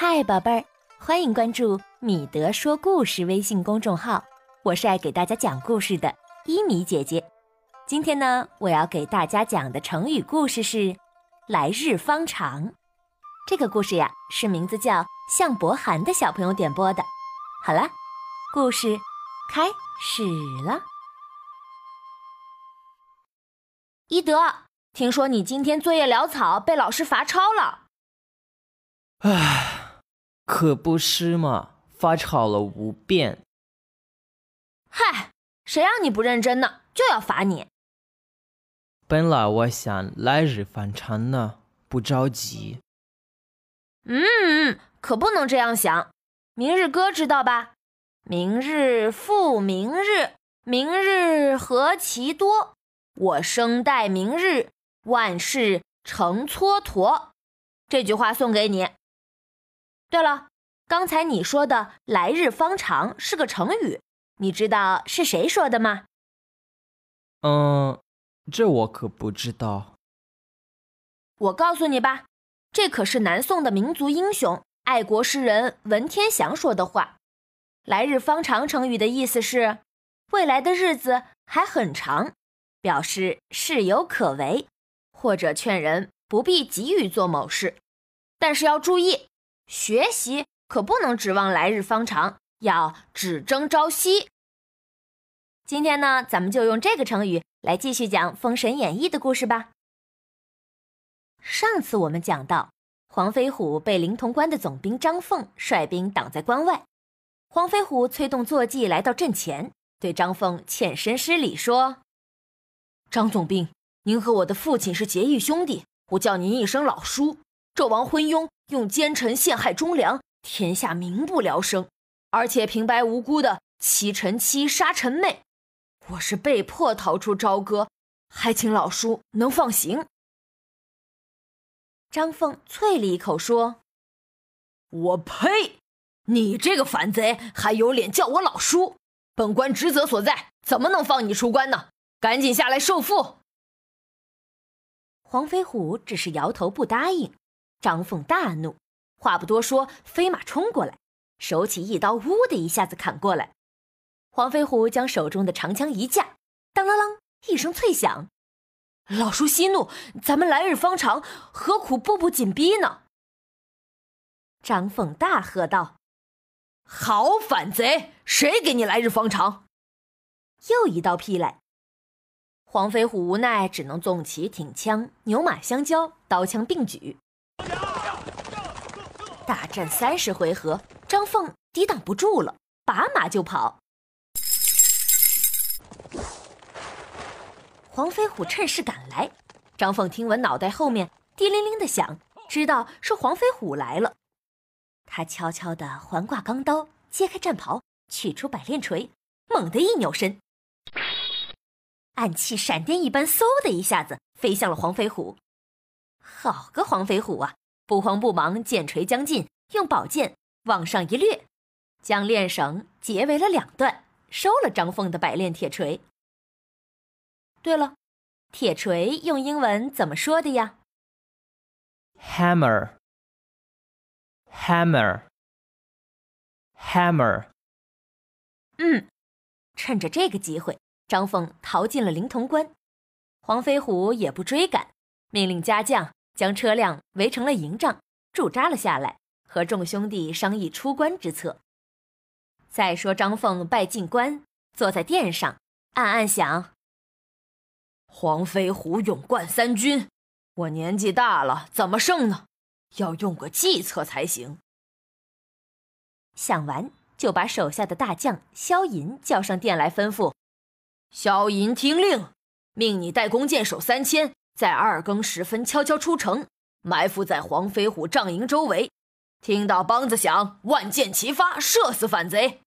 嗨，宝贝儿，欢迎关注米德说故事微信公众号，我是爱给大家讲故事的伊米姐姐。今天呢，我要给大家讲的成语故事是“来日方长”。这个故事呀，是名字叫向博涵的小朋友点播的。好了，故事开始了。伊德，听说你今天作业潦草，被老师罚抄了。唉。可不是嘛，发吵了五遍。嗨，谁让你不认真呢？就要罚你。本来我想来日方长呢，不着急。嗯，可不能这样想。明日歌知道吧？明日复明日，明日何其多。我生待明日，万事成蹉跎。这句话送给你。对了，刚才你说的“来日方长”是个成语，你知道是谁说的吗？嗯，这我可不知道。我告诉你吧，这可是南宋的民族英雄、爱国诗人文天祥说的话。“来日方长”成语的意思是，未来的日子还很长，表示事有可为，或者劝人不必急于做某事，但是要注意。学习可不能指望来日方长，要只争朝夕。今天呢，咱们就用这个成语来继续讲《封神演义》的故事吧。上次我们讲到，黄飞虎被灵潼关的总兵张凤率兵挡在关外，黄飞虎催动坐骑来到阵前，对张凤欠身施礼说：“张总兵，您和我的父亲是结义兄弟，我叫您一声老叔。纣王昏庸。”用奸臣陷害忠良，天下民不聊生，而且平白无辜的欺臣妻杀臣妹，我是被迫逃出朝歌，还请老叔能放行。张凤啐了一口说：“我呸！你这个反贼，还有脸叫我老叔？本官职责所在，怎么能放你出关呢？赶紧下来受缚！”黄飞虎只是摇头不答应。张凤大怒，话不多说，飞马冲过来，手起一刀，呜的一下子砍过来。黄飞虎将手中的长枪一架，当啷啷一声脆响。老叔息怒，咱们来日方长，何苦步步紧逼呢？张凤大喝道：“好反贼，谁给你来日方长？”又一刀劈来，黄飞虎无奈，只能纵起挺枪，牛马相交，刀枪并举。大战三十回合，张凤抵挡不住了，拔马就跑。黄飞虎趁势赶来，张凤听闻脑袋后面滴铃铃的响，知道是黄飞虎来了。他悄悄地环挂钢刀，揭开战袍，取出百炼锤，猛地一扭身，暗器闪电一般，嗖的一下子飞向了黄飞虎。好个黄飞虎啊！不慌不忙，剑锤将近，用宝剑往上一掠，将链绳截为了两段，收了张凤的百炼铁锤。对了，铁锤用英文怎么说的呀？Hammer，hammer，hammer。嗯，趁着这个机会，张凤逃进了灵潼关，黄飞虎也不追赶，命令家将。将车辆围成了营帐，驻扎了下来，和众兄弟商议出关之策。再说张凤拜进关，坐在殿上，暗暗想：黄飞虎勇冠三军，我年纪大了，怎么胜呢？要用个计策才行。想完，就把手下的大将萧银叫上殿来，吩咐：萧银听令，命你带弓箭手三千。在二更时分，悄悄出城，埋伏在黄飞虎帐营周围。听到梆子响，万箭齐发，射死反贼。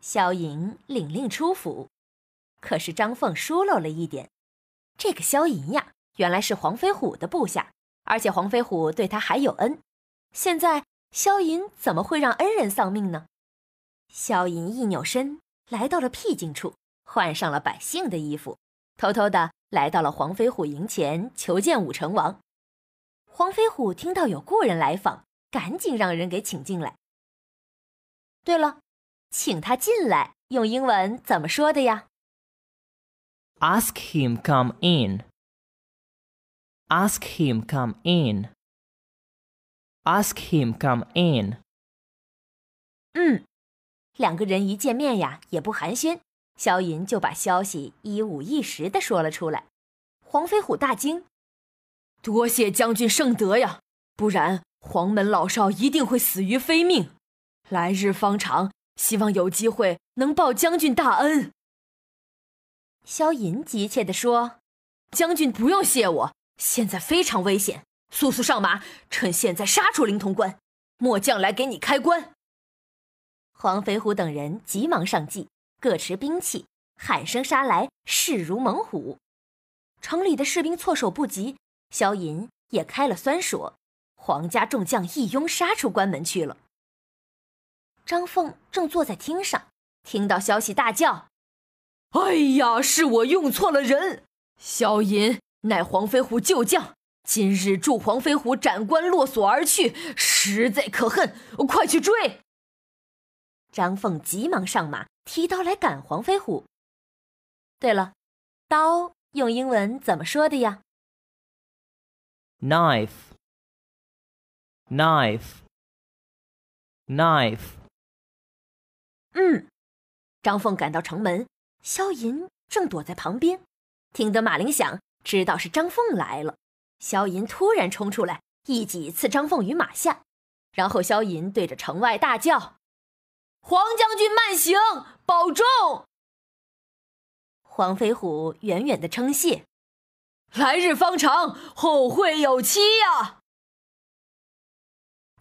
萧莹领令出府，可是张凤疏漏了一点：这个萧莹呀，原来是黄飞虎的部下，而且黄飞虎对他还有恩。现在萧莹怎么会让恩人丧命呢？萧莹一扭身，来到了僻静处，换上了百姓的衣服，偷偷的。来到了黄飞虎营前求见武成王。黄飞虎听到有故人来访，赶紧让人给请进来。对了，请他进来用英文怎么说的呀？Ask him come in. Ask him come in. Ask him come in. 嗯，两个人一见面呀，也不寒暄，萧寅就把消息一五一十的说了出来。黄飞虎大惊：“多谢将军圣德呀，不然黄门老少一定会死于非命。来日方长，希望有机会能报将军大恩。”萧寅急切地说：“将军不用谢我，现在非常危险，速速上马，趁现在杀出灵潼关，末将来给你开棺。”黄飞虎等人急忙上计，各持兵器，喊声杀来，势如猛虎。城里的士兵措手不及，萧银也开了酸锁，皇家众将一拥杀出关门去了。张凤正坐在厅上，听到消息大叫：“哎呀，是我用错了人！萧银乃黄飞虎旧将，今日助黄飞虎斩关落锁而去，实在可恨！快去追！”张凤急忙上马，提刀来赶黄飞虎。对了，刀用英文怎么说的呀？Knife，knife，knife。嗯，张凤赶到城门，萧银正躲在旁边，听得马铃响，知道是张凤来了。萧银突然冲出来，一戟刺张凤于马下，然后萧银对着城外大叫。黄将军慢行，保重。黄飞虎远远的称谢：“来日方长，后会有期呀。”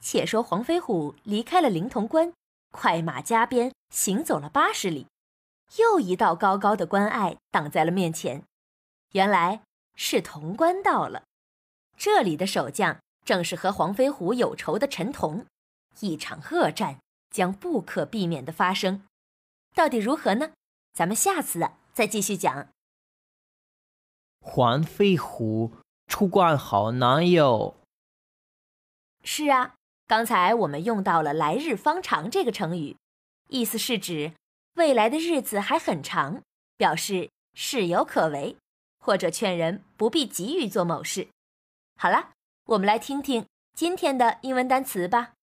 且说黄飞虎离开了灵潼关，快马加鞭行走了八十里，又一道高高的关隘挡在了面前。原来是潼关到了，这里的守将正是和黄飞虎有仇的陈同，一场恶战。将不可避免的发生，到底如何呢？咱们下次再继续讲。黄飞虎出关好难哟。是啊，刚才我们用到了“来日方长”这个成语，意思是指未来的日子还很长，表示事有可为，或者劝人不必急于做某事。好了，我们来听听今天的英文单词吧。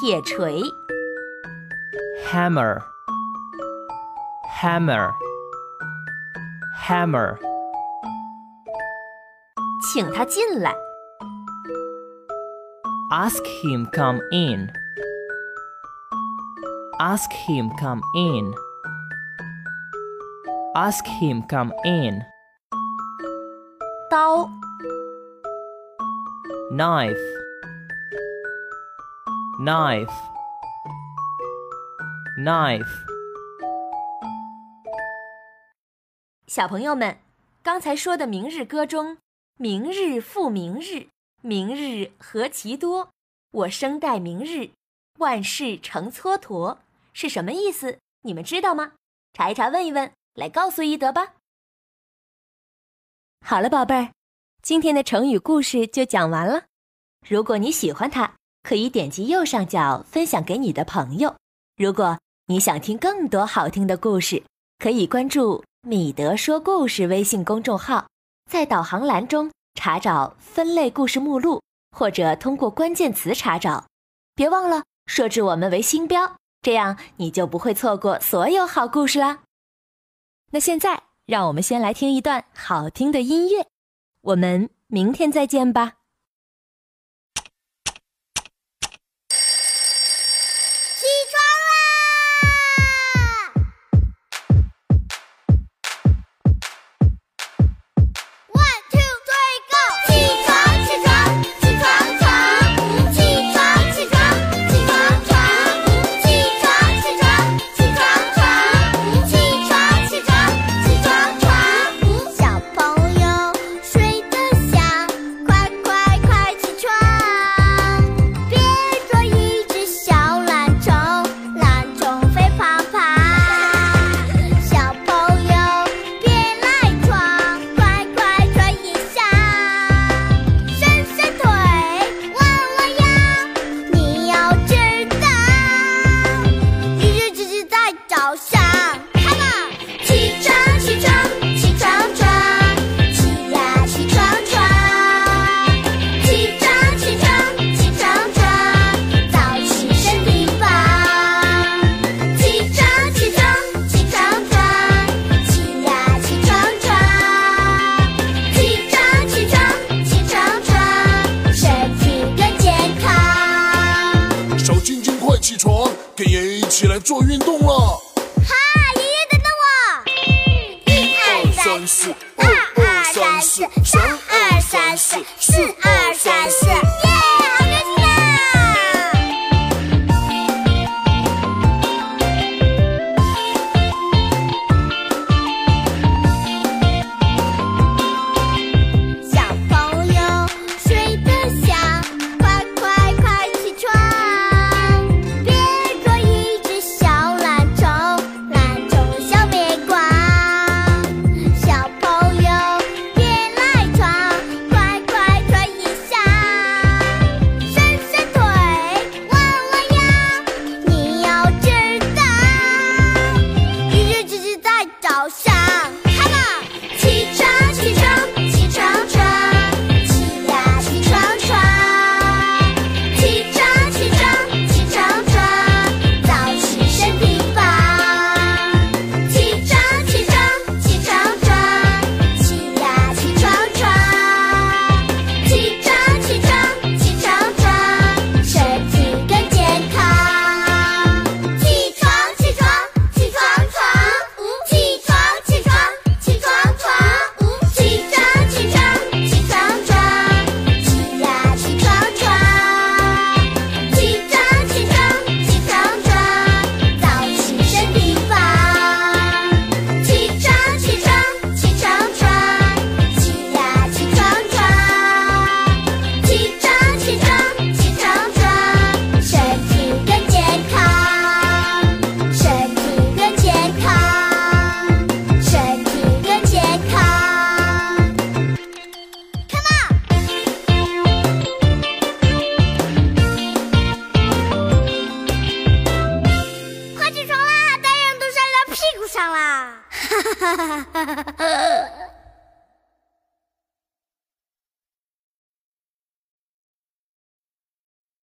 铁锤，hammer hammer hammer，请他进来。Ask him come in. Ask him come in. Ask him come in. 刀，knife Knife knife 小朋友们，刚才说的《明日歌》中“明日复明日，明日何其多，我生待明日，万事成蹉跎”是什么意思？你们知道吗？查一查，问一问，来告诉一德吧。好了，宝贝儿，今天的成语故事就讲完了。如果你喜欢它，可以点击右上角分享给你的朋友。如果你想听更多好听的故事，可以关注“米德说故事”微信公众号，在导航栏中查找分类故事目录，或者通过关键词查找。别忘了设置我们为星标，这样你就不会错过所有好故事啦。那现在，让我们先来听一段好听的音乐，我们明天再见吧。